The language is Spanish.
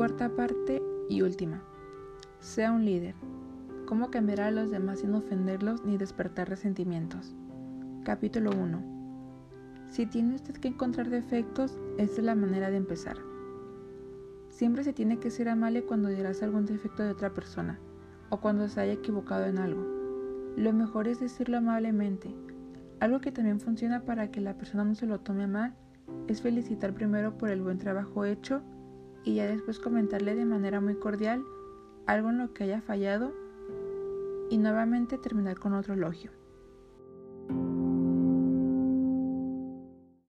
Cuarta parte y última. Sea un líder. ¿Cómo cambiar a los demás sin ofenderlos ni despertar resentimientos? Capítulo 1. Si tiene usted que encontrar defectos, esta es la manera de empezar. Siempre se tiene que ser amable cuando dirás algún defecto de otra persona o cuando se haya equivocado en algo. Lo mejor es decirlo amablemente. Algo que también funciona para que la persona no se lo tome mal es felicitar primero por el buen trabajo hecho y ya después comentarle de manera muy cordial algo en lo que haya fallado y nuevamente terminar con otro elogio.